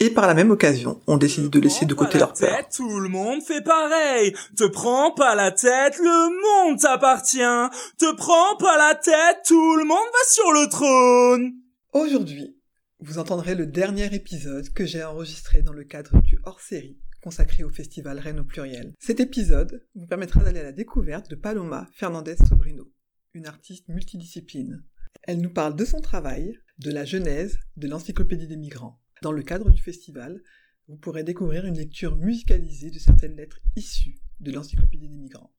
Et par la même occasion, on décide de laisser de côté leur peur. Tête, tout le monde fait pareil. Te prends pas la tête, le monde t'appartient. Te prends pas la tête, tout le monde va sur le trône. Aujourd'hui, vous entendrez le dernier épisode que j'ai enregistré dans le cadre du hors-série consacré au festival Rennes au pluriel. Cet épisode vous permettra d'aller à la découverte de Paloma Fernandez Sobrino, une artiste multidiscipline. Elle nous parle de son travail, de la genèse de l'encyclopédie des migrants. Dans le cadre du festival, vous pourrez découvrir une lecture musicalisée de certaines lettres issues de l'encyclopédie des migrants.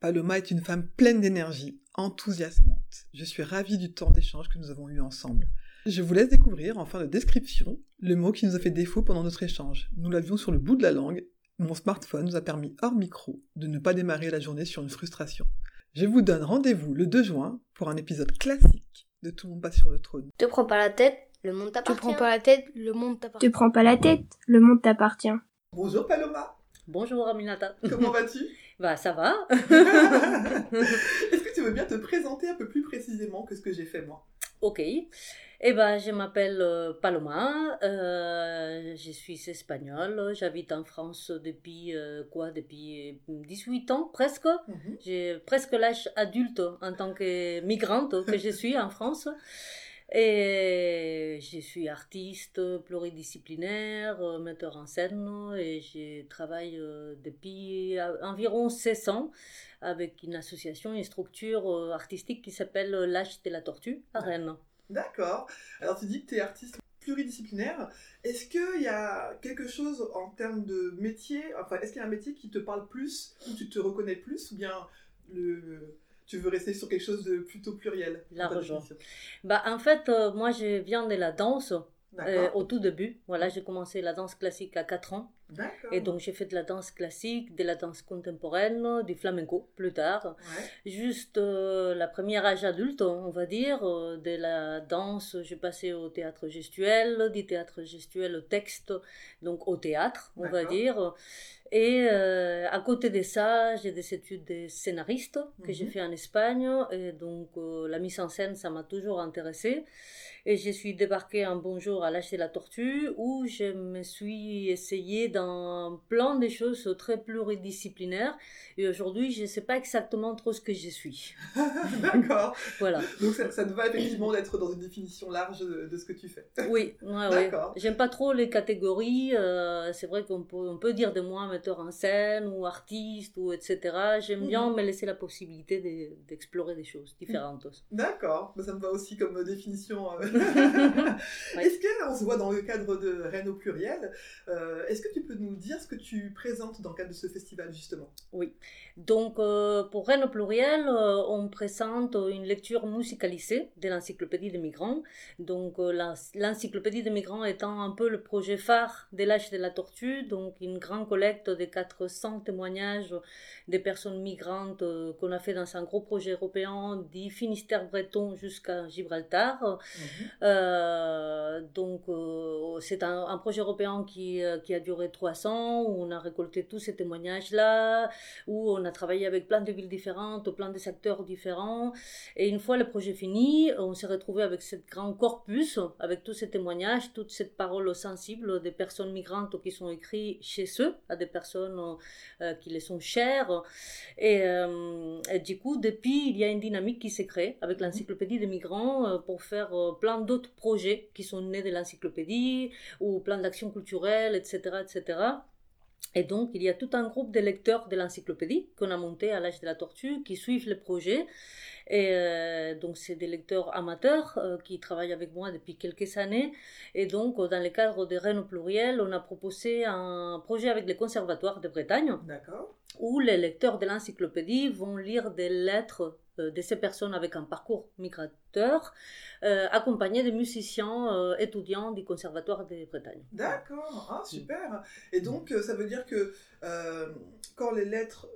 Paloma est une femme pleine d'énergie, enthousiasmante. Je suis ravie du temps d'échange que nous avons eu ensemble. Je vous laisse découvrir, en fin de description, le mot qui nous a fait défaut pendant notre échange. Nous l'avions sur le bout de la langue. Mon smartphone nous a permis, hors micro, de ne pas démarrer la journée sur une frustration. Je vous donne rendez-vous le 2 juin pour un épisode classique de Tout le monde passe sur le trône. Te prends pas la tête, le monde Tu t'appartient. prends pas la tête, le monde t'appartient. Te prends pas la tête, le monde t'appartient. Bonjour Paloma, Bonjour Aminata. comment vas-tu? Bah ça va. Est-ce que tu veux bien te présenter un peu plus précisément que ce que j'ai fait moi? Ok. Eh ben je m'appelle euh, Paloma. euh, je suis espagnole. J'habite en France depuis euh, quoi? Depuis 18 ans presque. Mhm. J'ai presque l'âge adulte en tant que migrante que je suis en France. Et je suis artiste pluridisciplinaire, euh, metteur en scène et je travaille euh, depuis euh, environ 16 ans avec une association, une structure artistique qui s'appelle L'Âge de la Tortue à Rennes. D'accord. Alors tu dis que tu es artiste pluridisciplinaire. Est-ce qu'il y a quelque chose en termes de métier, enfin est-ce qu'il y a un métier qui te parle plus, où tu te reconnais plus, ou bien le... tu veux rester sur quelque chose de plutôt pluriel dans ta Large. définition Bah, en fait, euh, moi je viens de la danse euh, au tout début. Voilà, j'ai commencé la danse classique à 4 ans. Et donc j'ai fait de la danse classique, de la danse contemporaine, du flamenco plus tard. Ouais. Juste euh, la première âge adulte, on va dire, euh, de la danse, j'ai passé au théâtre gestuel, du théâtre gestuel au texte, donc au théâtre, on va dire. Et euh, à côté de ça, j'ai des études de scénariste que j'ai Mhm. fait en Espagne, et donc euh, la mise en scène, ça m'a toujours intéressée. Et je suis débarquée un bon jour à l'âge de la tortue, où je me suis essayée dans plein de choses très pluridisciplinaires. Et aujourd'hui, je ne sais pas exactement trop ce que je suis. D'accord. Voilà. Donc ça, ça te va effectivement d'être dans une définition large de, de ce que tu fais. Oui, ouais, ouais. D'accord. J'aime pas trop les catégories. euh, c'est vrai qu'on peut, on peut dire de moi metteur en scène ou artiste ou etc. J'aime bien Mhm. me laisser la possibilité de- d'explorer des choses différentes. D'accord. Bah, ça me va aussi comme définition. euh. Ouais. Est-ce que on se voit dans le cadre de Rennes au pluriel euh, Est-ce que tu peux nous dire ce que tu présentes dans le cadre de ce festival justement? Donc, euh, pour Rennes au pluriel, euh, on présente une lecture musicalisée de l'encyclopédie des migrants. Donc, la- l'encyclopédie des migrants étant un peu le projet phare de l'âge de la tortue, donc une grande collecte de 400 témoignages des personnes migrantes euh, qu'on a fait dans un gros projet européen du Finistère breton jusqu'à Gibraltar. Euh, donc, euh, c'est un, un projet européen qui, qui a duré trois ans, où on a récolté tous ces témoignages-là, où on a travaillé avec plein de villes différentes, plein de secteurs différents. Et une fois le projet fini, on s'est retrouvé avec ce grand corpus, avec tous ces témoignages, toute cette parole sensible des personnes migrantes qui sont écrites chez eux, à des personnes euh, qui les sont chères. Et, euh, et du coup, depuis, il y a une dynamique qui s'est créée avec l'encyclopédie des migrants euh, pour faire plein d'autres projets qui sont nés de l'encyclopédie ou plein d'actions culturelles, etc., etc. Et donc, il y a tout un groupe de lecteurs de l'encyclopédie qu'on a monté à l'âge de la tortue qui suivent le projet. Et euh, donc, c'est des lecteurs amateurs euh, qui travaillent avec moi depuis quelques années. Et donc, dans le cadre des Rennes au pluriel, on a proposé un projet avec les conservatoires de Bretagne où les lecteurs de l'encyclopédie vont lire des lettres de ces personnes avec un parcours migrateur, euh, accompagnées de musiciens euh, étudiants du Conservatoire de Bretagne. D'accord, ah, super. Et donc, euh, ça veut dire que euh, quand les lettres,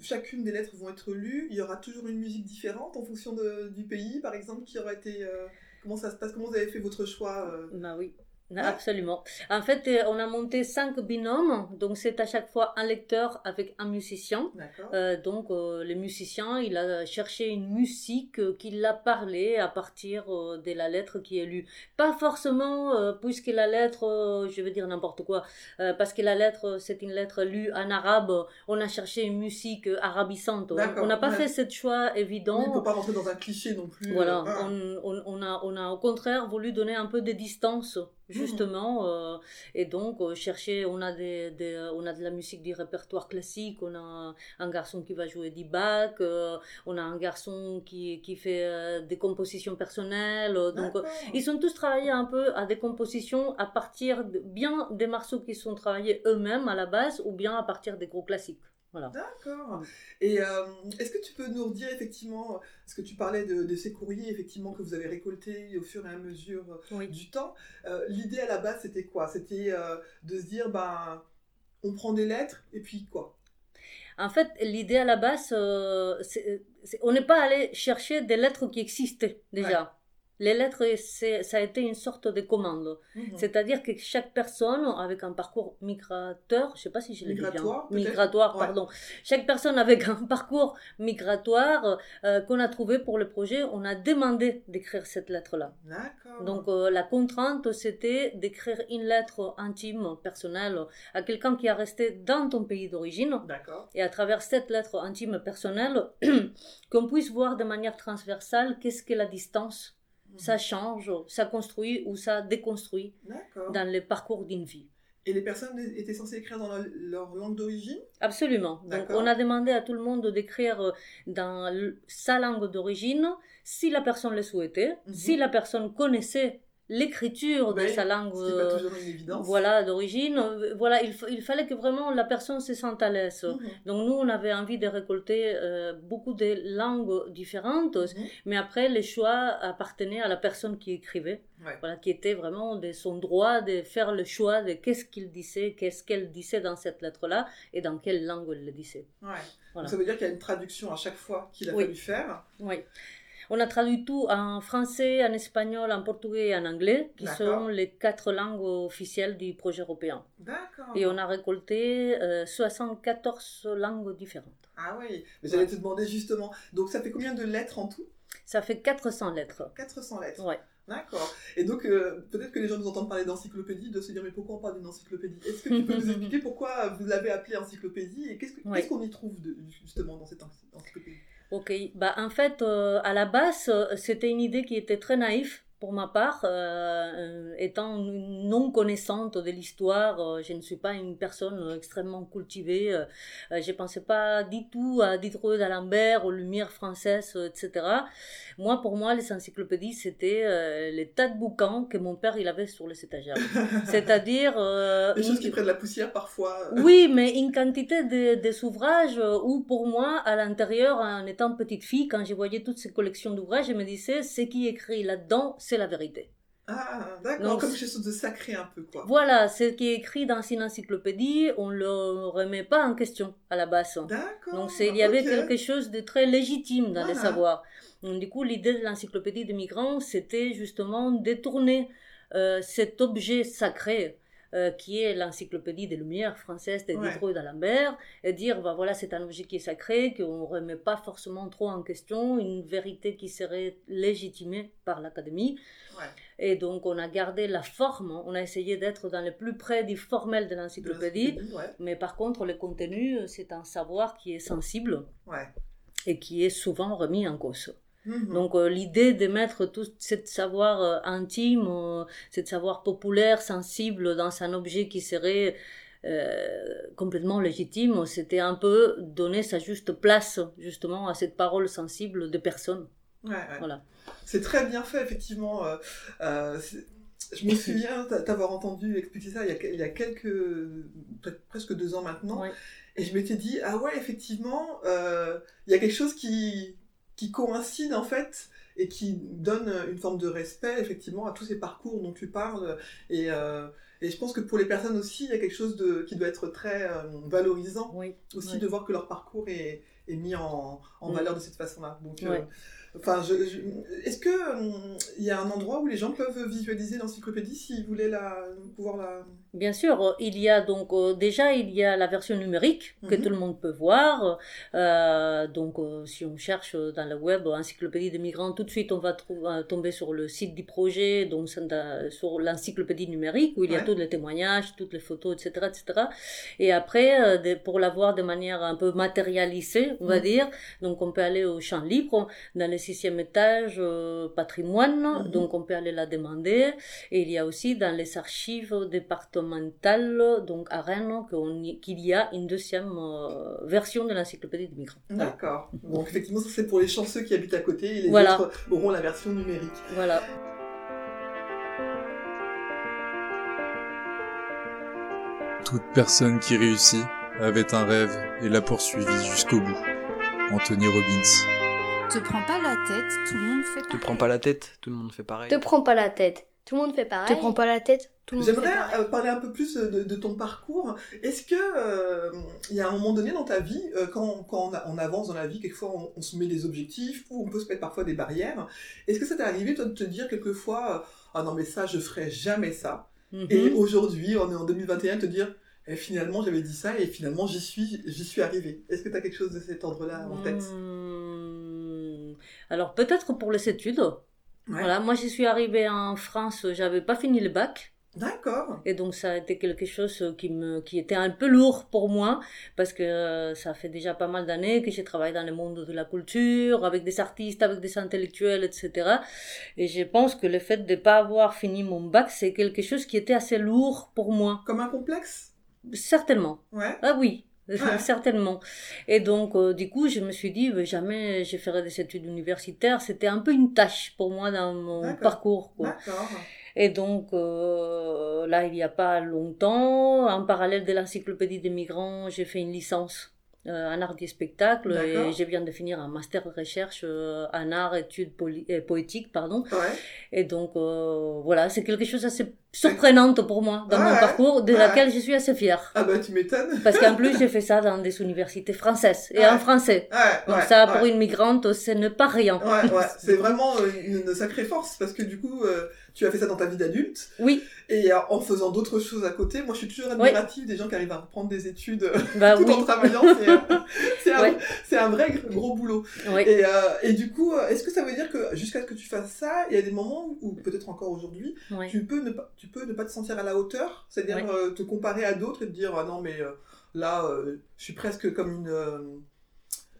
chacune des lettres vont être lues, il y aura toujours une musique différente en fonction de- du pays, par exemple, qui aura été. euh, comment ça se passe Comment vous avez fait votre choix euh? Bah oui. Absolument. En fait, euh, on a monté cinq binômes, donc c'est à chaque fois un lecteur avec un musicien. Euh, donc euh, le musicien, il a cherché une musique euh, qui l'a parlé à partir euh, de la lettre qui est lue. Pas forcément puisque la lettre, je veux dire n'importe quoi, parce que la lettre c'est une lettre lue en arabe, on a cherché une musique arabisante. On- On n'a pas ouais. fait ce choix évident. Oui, pour pas rentrer dans un cliché non plus. Voilà, ah. on, on- on a, on a au contraire voulu donner un peu de distance, justement, euh, et donc euh, chercher, on a, des, des- on a de la musique du répertoire classique, on a un garçon qui va jouer du Bach, euh, on a un garçon qui, qui fait euh, des compositions personnelles, euh, donc euh, ils ont tous travaillé un peu à des compositions à partir de, bien des morceaux qui sont travaillés eux-mêmes à la base, ou bien à partir des gros classiques. Voilà. D'accord. Et euh, est-ce que tu peux nous redire effectivement, parce que tu parlais de, de ces courriers effectivement que vous avez récoltés au fur et à mesure euh, Oui. du temps. Euh, L'idée à la base c'était quoi? C'était euh, de se dire ben on prend des lettres et puis quoi? En fait, l'idée à la base, c'est- c'est- on n'est pas allé chercher des lettres qui existaient déjà. Les lettres, ça a été une sorte de commande. Mhm. C'est-à-dire que chaque personne avec un parcours migrateur, je ne sais pas si je l'ai dit bien, Migratoire, migratoire, Ouais. pardon. Chaque personne avec un parcours migratoire euh, qu'on a trouvé pour le projet, on a demandé d'écrire cette lettre-là. D'accord. Donc euh, la contrainte, c'était d'écrire une lettre intime, personnelle, à quelqu'un qui est resté dans ton pays d'origine D'accord. et à travers cette lettre intime personnelle, qu'on puisse voir de manière transversale qu'est-ce que la distance. Ça change, ça construit ou ça déconstruit dans le parcours d'une vie. Et les personnes étaient censées écrire dans leur, langue d'origine? Absolument. Donc on a demandé à tout le monde d'écrire euh, dans sa langue d'origine, si la personne le souhaitait, Mhm. si la personne connaissait l'écriture de Oui, sa langue. Pas euh, une. Voilà, d'origine. Voilà, il, il fallait que vraiment la personne se sente à l'aise. Mhm. Donc nous, on avait envie de récolter euh, beaucoup de langues différentes, Mhm. mais après, les choix appartenaient à la personne qui écrivait, Ouais. voilà, qui était vraiment de son droit de faire le choix de qu'est-ce qu'il disait, qu'est-ce qu'elle disait dans cette lettre-là, et dans quelle langue elle le disait. Ouais. Voilà. Donc ça veut dire qu'il y a une traduction à chaque fois qu'il a Oui. fallu faire. Oui. On a traduit tout en français, en espagnol, en portugais et en anglais, qui sont les quatre langues officielles du projet européen. D'accord. Et on a récolté euh, 74 langues différentes. Ah oui, mais j'allais te demander justement. Donc ça fait combien de lettres en tout? Ça fait 400 lettres. 400 lettres. Ouais. D'accord. Et donc, euh, peut-être que les gens nous entendent parler d'encyclopédie, de se dire, mais pourquoi on parle d'une encyclopédie? Est-ce que tu peux nous expliquer pourquoi vous l'avez appelée encyclopédie et qu'est-ce Ouais. qu'on y trouve de- justement dans cette ency- encyclopédie? Ok, bah en fait, euh, à la base, euh, c'était une idée qui était très naïve pour ma part, euh, étant non connaissante de l'histoire, euh, je ne suis pas une personne extrêmement cultivée, euh, je pensais pas du tout à Diderot d'Alembert, aux Lumières françaises, etc. Moi, pour moi, les encyclopédies, c'était les tas de bouquins que mon père il avait sur les étagères. C'est-à-dire... Des choses une- qui prennent la poussière parfois. oui, mais une quantité de, des ouvrages où, pour moi, à l'intérieur, en étant petite fille, quand je voyais toutes ces collections d'ouvrages, je me disais, ce qui est écrit là-dedans, c'est la vérité. Ah, d'accord. Comme quelque chose de sacré un peu, quoi. Voilà, ce qui est écrit dans une encyclopédie, on ne le remet pas en question à la base. D'accord. Donc il y avait quelque chose de très légitime dans les Voilà. savoirs. Donc, du coup, l'idée de l'encyclopédie des migrants, c'était justement détourner euh, cet objet sacré euh, qui est l'encyclopédie des Lumières françaises de Ouais. Diderot et d'Alembert, et dire, bah, voilà, c'est un objet qui est sacré, qu'on ne remet pas forcément trop en question, une vérité qui serait légitimée par l'Académie. Ouais. Et donc, on a gardé la forme, on a essayé d'être dans le plus près du formel de l'encyclopédie, Ouais. mais par contre, le contenu, c'est un savoir qui est sensible et qui est souvent remis en cause. Mhm. Donc euh, l'idée de mettre tout ce savoir euh, intime, euh, ce savoir populaire, sensible dans un objet qui serait euh, complètement légitime, c'était un peu donner sa juste place justement à cette parole sensible de personnes. Ouais, ouais. Voilà. C'est très bien fait, effectivement. je me souviens t'a- t'avoir entendu expliquer ça il y a, il y a quelques, peut-être presque deux ans maintenant. Ouais. Et je m'étais dit, ah ouais, effectivement, il y a quelque chose qui, qui coïncident en fait et qui donnent une forme de respect effectivement à tous ces parcours dont tu parles. Et, euh, et je pense que pour les personnes aussi, il y a quelque chose de, qui doit être très euh, valorisant Oui. aussi de voir que leur parcours est, est mis en, en Mm. valeur de cette façon-là. Donc, euh. Enfin, je, je- est-ce que hum, il y a un endroit où les gens peuvent visualiser l'encyclopédie s'ils voulaient la, pouvoir la. Bien sûr, il y a donc euh, déjà il y a la version numérique que Mhm. tout le monde peut voir. Euh, donc euh, si on cherche dans le web encyclopédie des migrants, tout de suite on va euh, tomber sur le site du projet, donc sur l'encyclopédie numérique où il y a tous les témoignages, toutes les photos, etc., etc. Et après, euh, de- pour la voir de manière un peu matérialisée, on va Mhm. dire, donc on peut aller au champ libre dans le sixième étage euh, patrimoine, Mhm. donc on peut aller la demander. Et il y a aussi dans les archives départementales, donc à Rennes, qu'il y a une deuxième euh, version de l'encyclopédie des migrants. Voilà. D'accord. Donc effectivement, ça c'est pour les chanceux qui habitent à côté et les Voilà. autres auront la version numérique. Voilà. Toute personne qui réussit avait un rêve et l'a poursuivi jusqu'au bout. Anthony Robbins. Te prends pas la tête, tout le monde fait Te pareil. prends pas la tête, tout le monde fait pareil. Te prends pas la tête. Tout le monde fait pareil. Te prends pas la tête. Tout le monde fait J'aimerais pareil. euh, parler un peu plus de, de ton parcours. Est-ce que euh, il y a un moment donné dans ta vie, euh, quand, quand on, a- on avance dans la vie, quelquefois on, on se met des objectifs ou on peut se mettre parfois des barrières. Est-ce que ça t'est arrivé toi de te dire quelquefois euh, ah non mais ça je ferai jamais ça. Et Mhm. aujourd'hui on est en 2021 te dire eh, finalement j'avais dit ça et finalement j'y suis j'y suis arrivé. Est-ce que tu as quelque chose de cet ordre-là en tête? Hmm. Alors peut-être pour les études. Ouais. Voilà, moi j'y suis arrivée en France, j'avais pas fini le bac. D'accord. Et donc ça a été quelque chose qui me qui était un peu lourd pour moi parce que euh, ça fait déjà pas mal d'années que j'ai travaillé dans le monde de la culture avec des artistes, avec des intellectuels, etc. Et je pense que le fait de pas avoir fini mon bac, c'est quelque chose qui était assez lourd pour moi, Comme un complexe? Certainement. Ouais. Ah oui. Ouais. Certainement. Et donc, euh, du coup, je me suis dit, euh, jamais je ferai des études universitaires. C'était un peu une tâche pour moi dans mon parcours. Quoi. Et donc, euh, là, il n'y a pas longtemps, en parallèle de l'encyclopédie des migrants, j'ai fait une licence euh, en art du spectacle et je viens de finir un master de recherche euh, en art études poétiques. Pardon. Ouais. Et donc, euh, voilà, c'est quelque chose d'assez surprenant pour moi dans mon Ouais, parcours, de ouais. laquelle je suis assez fière. Ah bah tu m'étonnes. Parce qu'en plus, j'ai fait ça dans des universités françaises et en français. Ouais, Donc ouais, ça, ouais. pour une migrante, ce n'est pas rien. Ouais, ouais, c'est vraiment une, sacrée force parce que du coup, euh, tu as fait ça dans ta vie d'adulte Oui, et euh, en faisant d'autres choses à côté. Moi, je suis toujours admirative des gens qui arrivent à reprendre des études euh, bah tout oui. en travaillant. C'est, c'est un, c'est vrai gros boulot. oui. Et, euh, et du coup, est-ce que ça veut dire que jusqu'à ce que tu fasses ça, il y a des moments où, peut-être encore aujourd'hui, tu peux ne pas, tu peux ne pas te sentir à la hauteur, c'est-à-dire Ouais. euh, te comparer à d'autres et te dire ah non mais euh, là, euh, je suis presque comme une,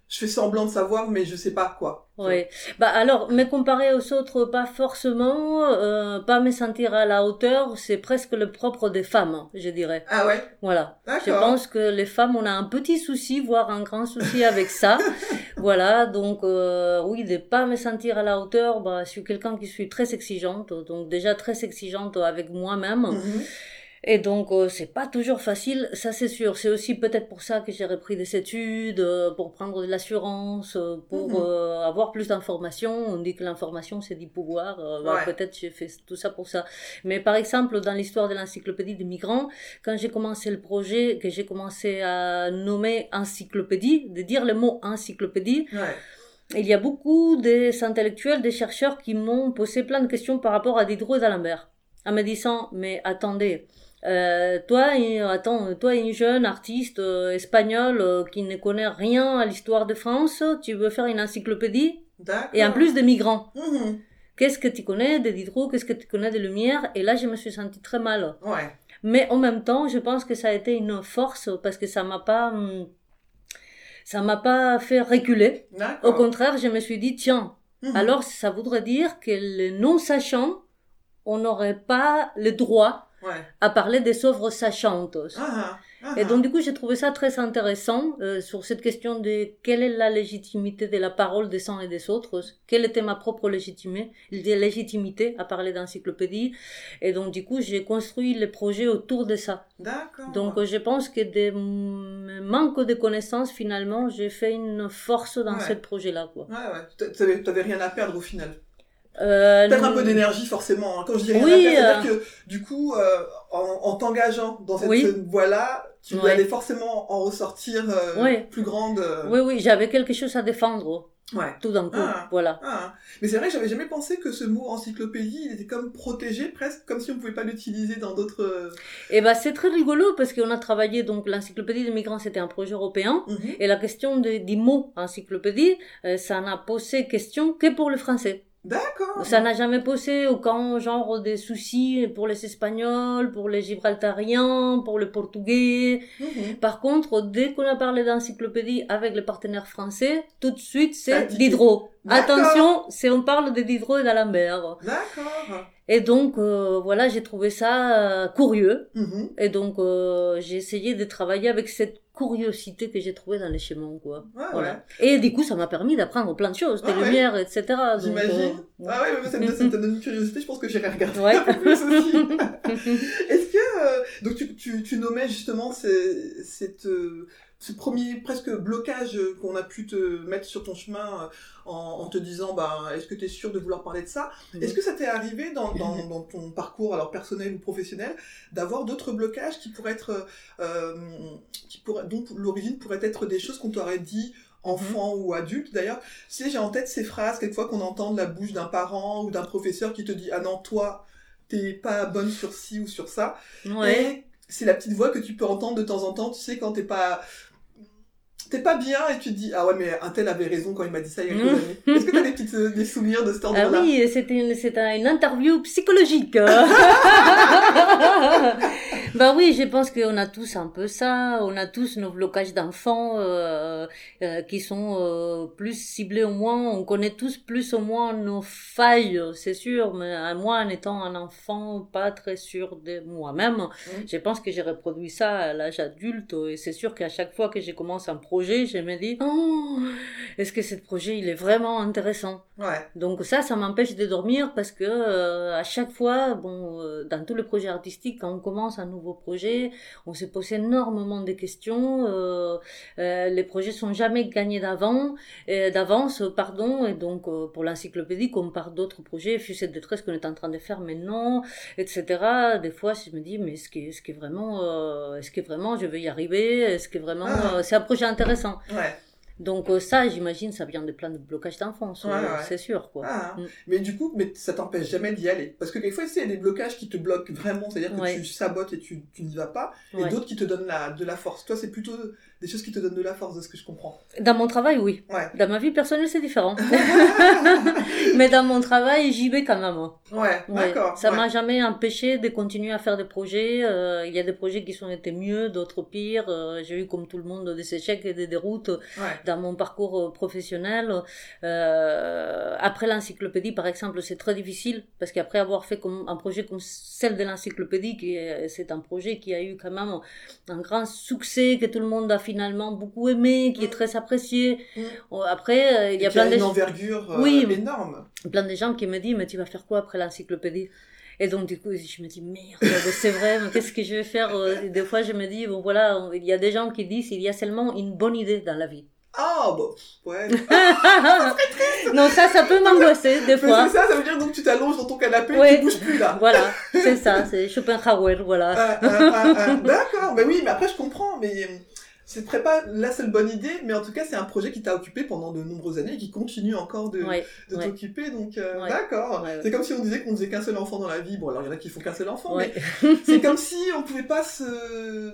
je fais semblant de savoir mais je sais pas quoi. Oui. Bah alors, me comparer aux autres, pas forcément, euh, pas me sentir à la hauteur, c'est presque le propre des femmes, hein, je dirais. Ah ouais, Voilà. Je pense que les femmes, on a un petit souci, voire un grand souci avec ça. voilà, donc euh, oui, de pas me sentir à la hauteur, bah, je suis quelqu'un qui suis très exigeante, donc déjà très exigeante avec moi-même. Mhm. Et donc, euh, c'est pas toujours facile, ça c'est sûr. C'est aussi peut-être pour ça que j'ai repris des études, euh, pour prendre de l'assurance, euh, pour euh, avoir plus d'informations. On dit que l'information c'est du pouvoir. euh, bah, Ouais. Peut-être j'ai fait tout ça pour ça. Mais par exemple, dans l'histoire de l'encyclopédie des migrants, quand j'ai commencé le projet, que j'ai commencé à nommer encyclopédie, de dire le mot encyclopédie, Ouais. il y a beaucoup des intellectuels, des chercheurs qui m'ont posé plein de questions par rapport à Diderot et d'Alembert, en me disant, mais attendez, euh, toi, attends, toi, une jeune artiste euh, espagnole euh, qui ne connaît rien à l'histoire de France, tu veux faire une encyclopédie? Et en plus des migrants. Mhm. Qu'est-ce que tu connais de Diderot? Qu'est-ce que tu connais de Lumière? Et là, je me suis sentie très mal. Ouais. Mais en même temps, je pense que ça a été une force parce que ça m'a pas, hum, ça m'a pas fait reculer. Au contraire, je me suis dit, tiens, Mhm. alors ça voudrait dire que les non-sachants, on n'aurait pas le droit Ouais. à parler des œuvres sachantes. Ah, ah, Et donc du coup, j'ai trouvé ça très intéressant euh, sur cette question de quelle est la légitimité de la parole des uns et des autres, quelle était ma propre légitimité, légitimité à parler d'encyclopédie. Et donc du coup, j'ai construit le projet autour de ça. Donc je pense que des manques de connaissances, finalement, j'ai fait une force dans ce projet-là. Quoi. Ouais, ouais. Tu n'avais rien à perdre au final. Euh, Peut-être un peu d'énergie forcément. Hein. Quand je dis rien oui, à euh. que du coup, euh, en, t'engageant dans cette voie-là, tu allais forcément en ressortir plus grande. Oui, oui, j'avais quelque chose à défendre. Ouais. Tout d'un coup, ah. voilà. Ah. Mais c'est vrai, j'avais jamais pensé que ce mot encyclopédie, il était comme protégé presque, comme si on pouvait pas l'utiliser dans d'autres. Eh ben, c'est très rigolo parce qu'on a travaillé donc l'encyclopédie des migrants, c'était un projet européen, mhm. et la question de, du mot encyclopédie, ça n'a posé question que pour le français. D'accord. Ça n'a jamais posé aucun genre de soucis pour les Espagnols, pour les Gibraltariens, pour le Portugais. Mhm. Par contre, dès qu'on a parlé d'encyclopédie avec les partenaires français, tout de suite c'est Diderot. Attention, c'est on parle de Diderot et d'Alembert. D'accord. Et donc euh, voilà, j'ai trouvé ça euh, curieux. Mhm. Et donc euh, j'ai essayé de travailler avec cette curiosité que j'ai trouvée dans les schémas, quoi. Ouais, Et du coup, ça m'a permis d'apprendre plein de choses, des lumières, etc. J'imagine. ah ouais, mais ça, me, ça me donne une curiosité, je pense que j'irai regarder un peu plus aussi. Est-ce que, donc tu, tu, tu nommais justement cette ce premier presque blocage qu'on a pu te mettre sur ton chemin euh, en, te disant bah est-ce que tu es sûr de vouloir parler de ça? Mhm. Est-ce que ça t'est arrivé dans, dans, ton parcours alors personnel ou professionnel d'avoir d'autres blocages qui pourraient être euh, qui pourraient dont l'origine pourrait être des choses qu'on t'aurait dit enfant mhm. ou adulte? D'ailleurs. Sais, j'ai en tête ces phrases quelquefois qu'on entend de la bouche d'un parent ou d'un professeur qui te dit ah non toi t'es pas bonne sur ci ou sur ça. Ouais. Et c'est la petite voix que tu peux entendre de temps en temps, tu sais, quand t'es pas t'es pas bien et tu te dis ah ouais mais un tel avait raison quand il m'a dit ça il y a quelques années. Est-ce que t'as des petites euh, des souvenirs de cet ordre-là? Ah oui, c'était une, une interview psychologique. bah oui, je pense qu'on a tous un peu ça. On a tous nos blocages d'enfants euh, euh, qui sont euh, plus ciblés au moins. On connaît tous plus ou moins nos failles, c'est sûr. Mais moi, en étant un enfant pas très sûr de moi-même, mmh. je pense que j'ai reproduit ça à l'âge adulte. Et c'est sûr qu'à chaque fois que j'ai commencé un projet, je me dis, oh, est-ce que ce projet il est vraiment intéressant? Ouais. Donc ça, ça m'empêche de dormir parce que à chaque fois, bon, dans tous les projets artistiques, quand on commence un nouveau projet, on se pose énormément de questions. Euh, euh, les projets sont jamais gagnés d'avant, d'avance, pardon. Et donc euh, pour l'encyclopédie, comme par d'autres projets, Fusette de qu'on est en train de faire maintenant, etc. Des fois, je me dis, mais est-ce que, est-ce que vraiment, est-ce que vraiment je vais y arriver? Est-ce que vraiment, ah. c'est un projet intéressant ouais. Donc euh, ça, j'imagine, ça vient de plein de blocages d'enfance, c'est sûr. Quoi. Ah, mm. Mais du coup, mais ça t'empêche jamais d'y aller. Parce que des fois, il y a des blocages qui te bloquent vraiment, c'est-à-dire que tu sabotes et tu, tu n'y vas pas, et d'autres qui te donnent la, de la force. Toi, c'est plutôt des choses qui te donnent de la force, de ce que je comprends. Dans mon travail, oui. Dans ma vie personnelle, c'est différent. mais dans mon travail, j'y vais quand même. Hein. Ouais, d'accord. Ça m'a jamais empêché de continuer à faire des projets. Euh, il y a des projets qui sont été mieux, d'autres pires. Euh, j'ai eu, comme tout le monde, des échecs et des déroutes dans mon parcours euh, professionnel. après l'encyclopédie, par exemple, c'est très difficile parce qu'après avoir fait comme un projet comme celle de l'encyclopédie, qui c'est un projet qui a eu quand même un grand succès, que tout le monde a finalement beaucoup aimé, qui est mm. très apprécié. Mm. Après, euh, il y a plein de... une envergure euh, oui, énorme. Plein de gens qui me disent, mais tu vas faire quoi après l'encyclopédie? Et donc, du coup, je me dis, merde, c'est vrai, mais qu'est-ce que je vais faire? Euh, Des fois, je me dis, bon, voilà, il y a des gens qui disent, il y a seulement une bonne idée dans la vie. Ah, bon, ouais. non, ça, ça peut m'angoisser, des fois. C'est ça, ça veut dire donc tu t'allonges dans ton canapé et tu bouges plus, là. Voilà, c'est ça, c'est Schopenhauer, voilà. D'accord, mais oui, mais après, je comprends, mais c'est très pas la seule bonne idée, mais en tout cas, c'est un projet qui t'a occupé pendant de nombreuses années et qui continue encore de, de t'occuper. Donc, euh, d'accord. C'est comme si on disait qu'on faisait qu'un seul enfant dans la vie. Bon, alors il y en a qui font qu'un seul enfant, mais c'est comme si on pouvait pas se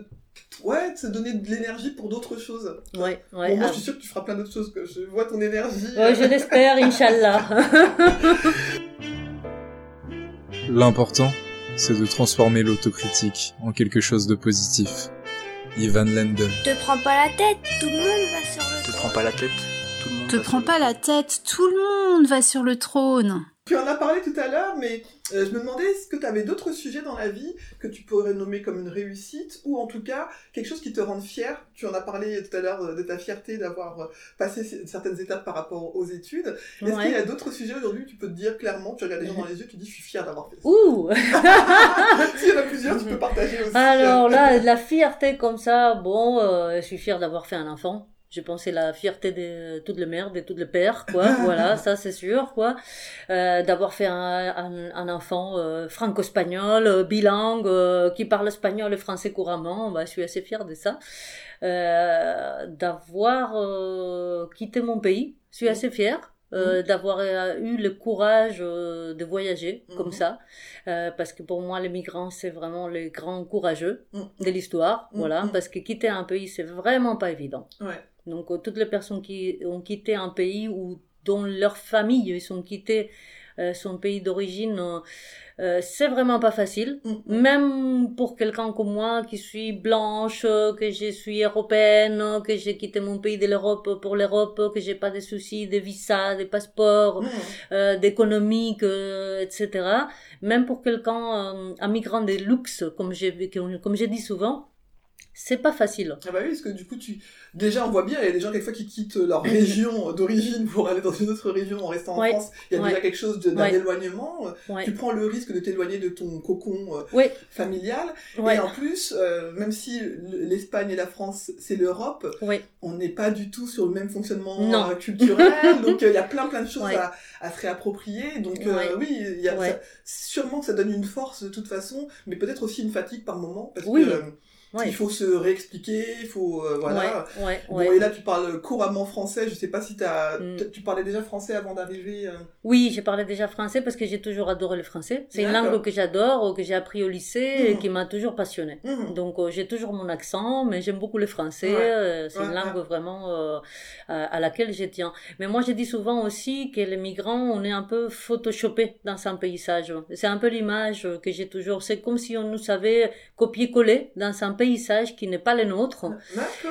ouais, se donner de l'énergie pour d'autres choses. Ouais, ouais. Bon, moi, je suis sûre que tu feras plein d'autres choses, que je vois ton énergie. Ouais, je l'espère, Inch'Allah. L'important, c'est de transformer l'autocritique en quelque chose de positif. Ivan Lendl. Te prends pas la tête, tout le monde va sur le trône. Te prends pas la tête, tout le monde. Te prends pas la tête, tout le monde va sur le trône. Tu en as parlé tout à l'heure, mais je me demandais, est-ce que tu avais d'autres sujets dans la vie que tu pourrais nommer comme une réussite, ou en tout cas quelque chose qui te rende fier Tu en as parlé tout à l'heure de ta fierté d'avoir passé certaines étapes par rapport aux études. Est-ce qu'il y a d'autres sujets aujourd'hui où tu peux te dire clairement, tu regardes les gens dans les yeux, tu dis, je suis fier d'avoir fait ça? Ouh S'il y en a plusieurs, tu peux partager aussi. Alors là, la fierté comme ça, bon, je suis fier d'avoir fait un enfant. Je pense c'est la fierté de toutes les mères, de toutes les pères, quoi. voilà, ça c'est sûr, quoi. Euh, D'avoir fait un, un, enfant euh, franco-espagnol, euh, bilingue, euh, qui parle espagnol et français couramment, bah, je suis assez fière de ça. D'avoir quitté mon pays, je suis assez fière. Euh, mmh. d'avoir eu le courage euh, de voyager comme mmh. ça euh, parce que pour moi les migrants c'est vraiment les grands courageux mmh. de l'histoire voilà parce que quitter un pays c'est vraiment pas évident ouais. Donc euh, toutes les personnes qui ont quitté un pays ou dont leurs familles ils sont quittés euh, son pays d'origine, euh, c'est vraiment pas facile. Mm, mm. Même pour quelqu'un comme moi qui suis blanche, que je suis européenne, que j'ai quitté mon pays de l'Europe pour l'Europe, que j'ai pas de soucis de visa, de passeport, mm. euh, d'économique, etc. Même pour quelqu'un, un migrant de luxe, comme j'ai comme j'ai dit souvent, c'est pas facile. Ah bah oui, parce que du coup, tu déjà on voit bien, il y a des gens quelquefois qui quittent leur région d'origine pour aller dans une autre région en restant en France. Il y a déjà quelque chose d'un éloignement. Tu prends le risque de t'éloigner de ton cocon euh, familial. Et en plus, euh, même si l'Espagne et la France, c'est l'Europe, on n'est pas du tout sur le même fonctionnement euh, culturel. donc il y a plein plein de choses à, à, se réapproprier. Donc oui, il y a, sûrement que ça donne une force de toute façon, mais peut-être aussi une fatigue par moment. Parce que il faut se réexpliquer, il faut euh, voilà. Ouais, bon et là tu parles couramment français. Je sais pas si as, mm. tu parlais déjà français avant d'arriver. Euh... Oui, j'ai parlé déjà français parce que j'ai toujours adoré le français. C'est une langue que j'adore, que j'ai appris au lycée et mm. qui m'a toujours passionné. Mm. Donc euh, j'ai toujours mon accent, mais j'aime beaucoup le français. Euh, c'est une langue vraiment à laquelle je tiens. Mais moi je dis souvent aussi que les migrants on est un peu photoshopé dans un paysage. C'est un peu l'image que j'ai toujours. C'est comme si on nous savait copier-coller dans un paysage paysage qui n'est pas le nôtre.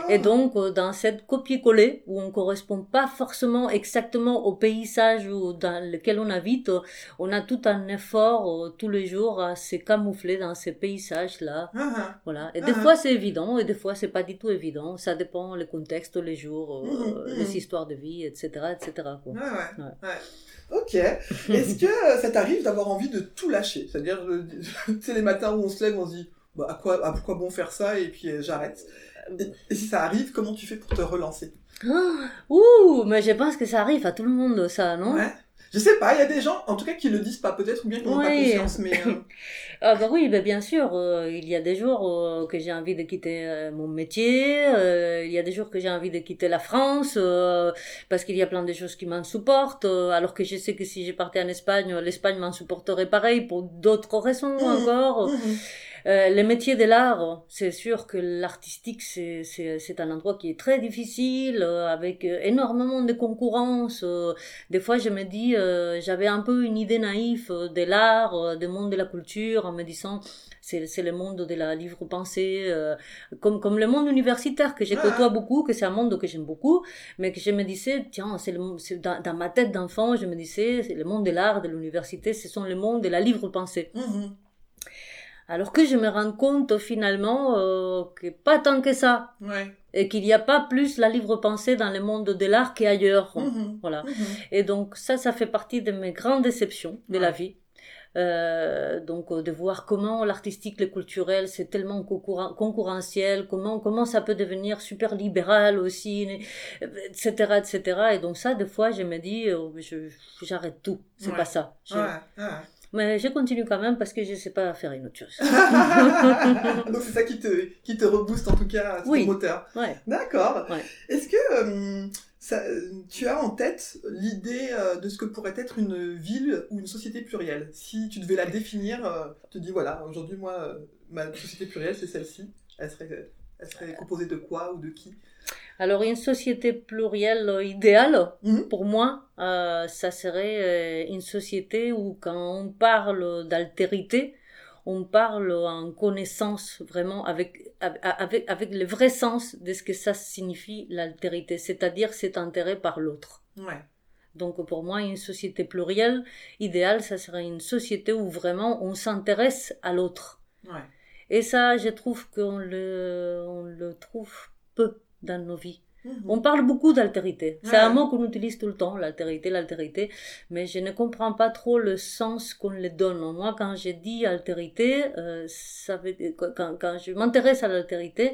Et donc, euh, dans cette copier-coller, où on correspond pas forcément exactement au paysage dans lequel on habite, on a tout un effort euh, tous les jours à se camoufler dans ces paysages-là. Ah, ah. Voilà. Et des ah, fois, c'est évident, et des fois, c'est pas du tout évident. Ça dépend le contexte, les jours, euh, mmh, mmh, les mmh. histoires de vie, etc., etc. Quoi. Ouais, Ok. Est-ce que ça t'arrive d'avoir envie de tout lâcher? C'est-à-dire, tu sais, les matins où on se lève, on se dit, bah, à quoi, à pourquoi bon faire ça et puis euh, j'arrête. Et, si ça arrive, comment tu fais pour te relancer? Ouh, mais je pense que ça arrive à tout le monde, ça, non? Ouais. Je sais pas, il y a des gens, en tout cas, qui le disent pas, peut-être, ou bien qui n'ont pas conscience, mais... Euh. ah bah oui, bah bien sûr, euh, il y a des jours que j'ai envie de quitter mon métier, il y a des jours que j'ai envie de quitter la France, parce qu'il y a plein de choses qui m'insupportent, alors que je sais que si je partais en Espagne, l'Espagne m'insupporterait pareil, pour d'autres raisons mmh. encore. Mmh. Euh, les métiers de l'art, c'est sûr que l'artistique, c'est, c'est, c'est un endroit qui est très difficile, euh, avec euh, énormément de concurrence. des fois, je me dis, j'avais un peu une idée naïve de l'art, du monde de la culture, en me disant, c'est, c'est le monde de la livre-pensée, comme, comme le monde universitaire que je côtoie beaucoup, que c'est un monde que j'aime beaucoup, mais que je me disais, tiens, c'est, le, dans, dans, ma tête d'enfant, je me disais, c'est le monde de l'art, de l'université, ce sont le monde de la livre-pensée. Mmh alors que je me rends compte finalement euh, que pas tant que ça. Et qu'il n'y a pas plus la livre pensée dans le monde de l'art qu'ailleurs. Mhm. Voilà. Mhm. Et donc ça, ça fait partie de mes grandes déceptions de la vie. Euh, donc euh, de voir comment l'artistique, le culturel, c'est tellement concurrentiel, comment comment ça peut devenir super libéral aussi, etc., etc. Et donc ça, des fois, je me dis, oh, j'arrête tout, c'est pas ça. Mais je continue quand même parce que je ne sais pas faire une autre chose. Donc c'est ça qui te, qui te rebooste en tout cas, ton oui. moteur. Ouais. D'accord. Est-ce que euh, ça, tu as en tête l'idée euh, de ce que pourrait être une ville ou une société plurielle? Si tu devais la définir, euh, tu te dis voilà, aujourd'hui moi, ma société plurielle c'est celle-ci. Elle serait, elle serait composée de quoi ou de qui? Alors une société plurielle idéale, mhm. pour moi, euh, ça serait euh, une société où quand on parle d'altérité, on parle en connaissance vraiment avec, avec, avec le vrai sens de ce que ça signifie l'altérité, c'est-à-dire cet intérêt par l'autre. Ouais. Donc pour moi, une société plurielle, idéale, ça serait une société où vraiment on s'intéresse à l'autre. Et ça, je trouve qu'on le, on le trouve peu dans nos vies. Mhm. On parle beaucoup d'altérité. C'est un mot qu'on utilise tout le temps, l'altérité, l'altérité. Mais je ne comprends pas trop le sens qu'on le donne. Moi, quand je dis altérité, euh, ça veut, quand, quand je m'intéresse à l'altérité,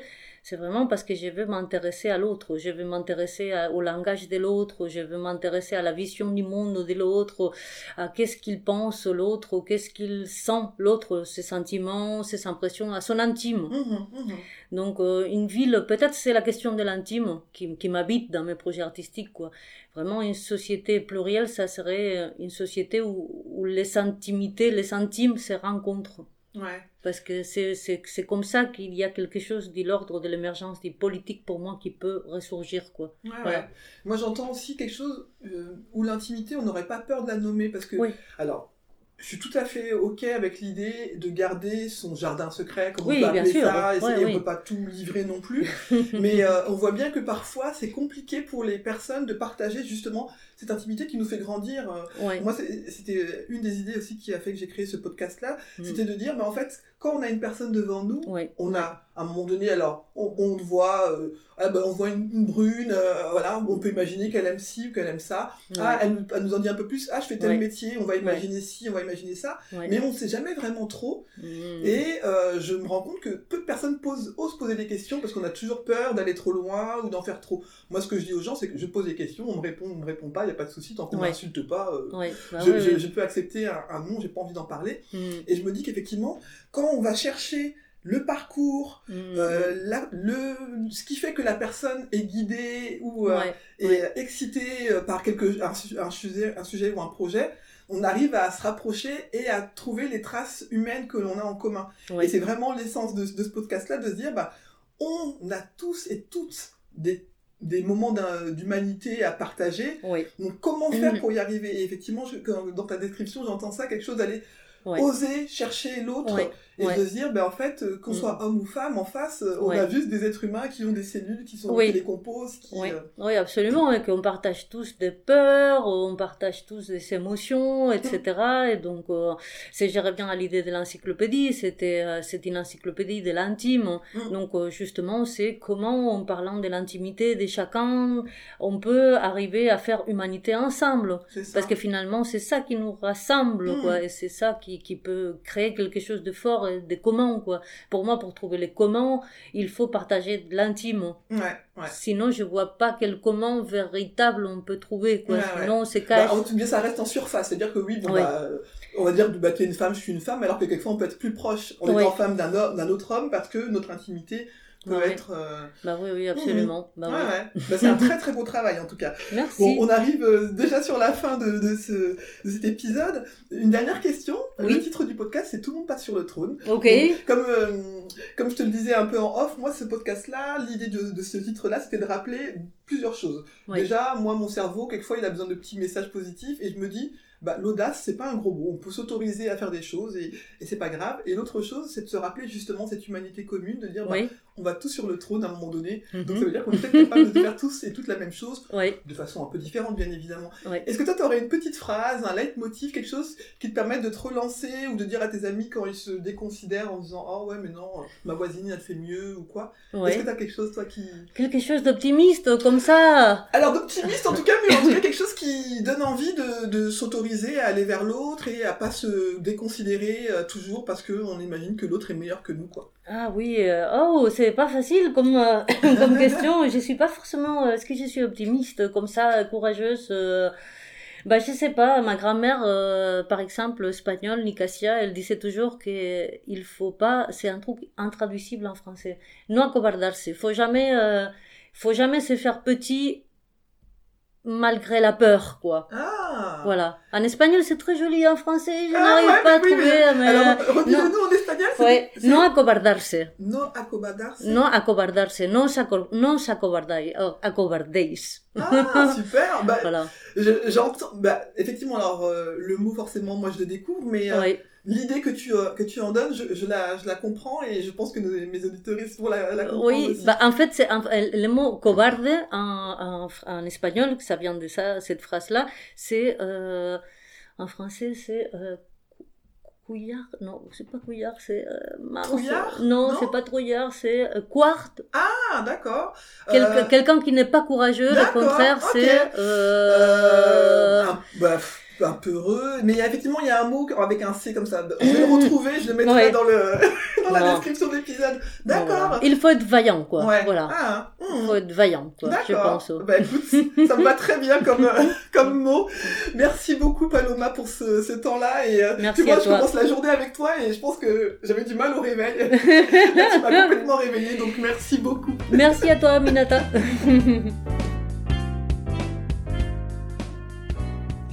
c'est vraiment parce que je veux m'intéresser à l'autre, je veux m'intéresser au langage de l'autre, je veux m'intéresser à la vision du monde de l'autre, à qu'est-ce qu'il pense l'autre, qu'est-ce qu'il sent l'autre, ses sentiments, ses impressions, à son intime. Mmh mmh Donc euh, une ville, peut-être c'est la question de l'intime qui, qui m'habite dans mes projets artistiques. Quoi. Vraiment une société plurielle, ça serait une société où, où les intimités, les intimes se rencontrent. Ouais. Parce que c'est comme ça qu'il y a quelque chose de l'ordre de l'émergence des politiques pour moi qui peut ressurgir. Quoi. Ouais, Moi j'entends aussi quelque chose euh, où l'intimité, on n'aurait pas peur de la nommer. Parce que, alors, je suis tout à fait ok avec l'idée de garder son jardin secret, comme on peut appeler ça, et, on ne peut pas tout livrer non plus. mais euh, on voit bien que parfois c'est compliqué pour les personnes de partager justement cette intimité qui nous fait grandir. Euh. Moi, c'était une des idées aussi qui a fait que j'ai créé ce podcast-là, mm. c'était de dire, mais en fait, quand on a une personne devant nous, on a à un moment donné, alors on, on voit, euh, ah ben, on voit une, brune, euh, voilà, on peut imaginer qu'elle aime ci ou qu'elle aime ça. Ah, elle, nous en dit un peu plus. Ah, je fais tel métier, on va imaginer ci, on va imaginer ça. Mais on ne sait jamais vraiment trop. Mm. Et euh, je me rends compte que peu de personnes posent, osent poser des questions parce qu'on a toujours peur d'aller trop loin ou d'en faire trop. Moi, ce que je dis aux gens, c'est que je pose des questions, on me répond, on me répond pas, il y a pas de souci tant qu'on m'insulte pas. Bah je, peux accepter un, un non, j'ai pas envie d'en parler. Mm. Et je me dis qu'effectivement, quand on va chercher le parcours, mm. euh, le, ce qui fait que la personne est guidée ou euh, est excitée euh, par quelque, un, un, sujet, un sujet ou un projet, on arrive à se rapprocher et à trouver les traces humaines que l'on a en commun. Et c'est vraiment l'essence de, de, ce podcast-là, de se dire, bah, on a tous et toutes des, des moments d'humanité à partager. Donc comment faire mm. pour y arriver? Et effectivement, dans ta description, j'entends ça, quelque chose d'aller oser chercher l'autre et de se dire, ben, en fait, euh, qu'on mm. soit homme ou femme, en face, euh, on a juste des êtres humains qui ont des cellules, qui sont qui les composent. Qui, oui. Euh, oui, absolument, et qu'on partage tous des peurs, on partage tous des émotions, etc. Et donc, c'est je reviens à l'idée de l'encyclopédie, c'était c'est une encyclopédie de l'intime. Mm. Donc, justement, c'est comment, en parlant de l'intimité de chacun, on peut arriver à faire humanité ensemble. Parce que finalement, c'est ça qui nous rassemble, mm. quoi, et c'est ça qui qui, peut créer quelque chose de fort et de commun, quoi. Pour moi, pour trouver les communs, il faut partager de l'intime. Ouais, ouais. Sinon, je vois pas quel comment véritable on peut trouver, quoi. Sinon, c'est cache. Bah, ça reste en surface. C'est-à-dire que oui, bon, bah, on va dire, bah, tu es une femme, je suis une femme, alors que quelquefois, on peut être plus proche en étant femme d'un autre homme parce que notre intimité peut être. Euh, bah oui, oui, absolument. Bah, ouais, bah, c'est un très très beau travail en tout cas. Merci. Bon, on arrive euh, déjà sur la fin de, de, ce, de cet épisode. Une dernière question. Le titre du podcast, c'est Tout le monde passe sur le trône. Ok. comme, euh, comme je te le disais un peu en off, moi, ce podcast-là, l'idée de, de ce titre-là, c'était de rappeler plusieurs choses. Déjà, moi, mon cerveau, quelquefois, il a besoin de petits messages positifs et je me dis, bah, l'audace, c'est pas un gros mot. On peut s'autoriser à faire des choses et, et c'est pas grave. Et l'autre chose, c'est de se rappeler justement cette humanité commune, de dire, bah, on va tous sur le trône à un moment donné. Donc mhm. ça veut dire qu'on est peut-être capable de faire tous et toute la même chose, de façon un peu différente, bien évidemment. Est-ce que toi, tu aurais une petite phrase, un leitmotiv, quelque chose qui te permette de te relancer ou de dire à tes amis quand ils se déconsidèrent en disant, oh ouais, mais non, ma voisine, elle fait mieux ou quoi? Est-ce que tu as quelque chose, toi, qui. Quelque chose d'optimiste, comme ça Alors, d'optimiste, en tout cas, mais en tout cas, quelque chose qui donne envie de, de s'autoriser à aller vers l'autre et à pas se déconsidérer euh, toujours parce qu'on imagine que l'autre est meilleur que nous, quoi. Ah oui, euh, oh, c'est pas facile comme, euh, comme question. Je suis pas forcément, est-ce que je suis optimiste comme ça, courageuse bah, je sais pas, ma grand-mère, par exemple, espagnole, Nicasia, elle disait toujours que il faut pas, c'est un truc intraduisible en français. Non acobardarse. Faut jamais, faut jamais se faire petit malgré la peur, quoi. Ah. Voilà. En espagnol, c'est très joli. En français, je ah, n'arrive pas à trouver. Mais, mais alors, redis-le-nous en espagnol. Ouais. No acobardarse. No acobardarse. No acobardarse. No os acobardéis. Ah, super. Bah, voilà. J'entends. Bah, effectivement, alors, euh, le mot, forcément, moi, je le découvre, mais. Euh, l'idée que tu que tu en donnes, je, je, la je la comprends et je pense que mes auditeurs vont la, la comprendre oui, aussi. Bah, en fait, c'est le mot cobarde en, en, en, espagnol, ça vient de ça, cette phrase-là, c'est euh, en français, c'est euh, Couillard Non, c'est pas Couillard, c'est. Euh, trouillard Non, c'est pas Trouillard, c'est euh, Quart. Ah, d'accord. Euh, quelqu'un qui n'est pas courageux, au contraire, c'est. Euh... Bah, un peu heureux, mais effectivement il y a un mot avec un C comme ça. Je vais le retrouver, je le mettrai dans le dans la description de l'épisode. D'accord. Il faut être vaillant quoi. Voilà. Ah, Il faut être vaillant quoi. Je pense. Bah écoute, ça me va très bien comme euh, comme mot. Merci beaucoup Paloma pour ce, ce temps-là et euh, Merci tu vois, à je toi. commence la journée avec toi et je pense que j'avais du mal au réveil. Là tu m'as complètement réveillé donc merci beaucoup. Merci à toi Minata.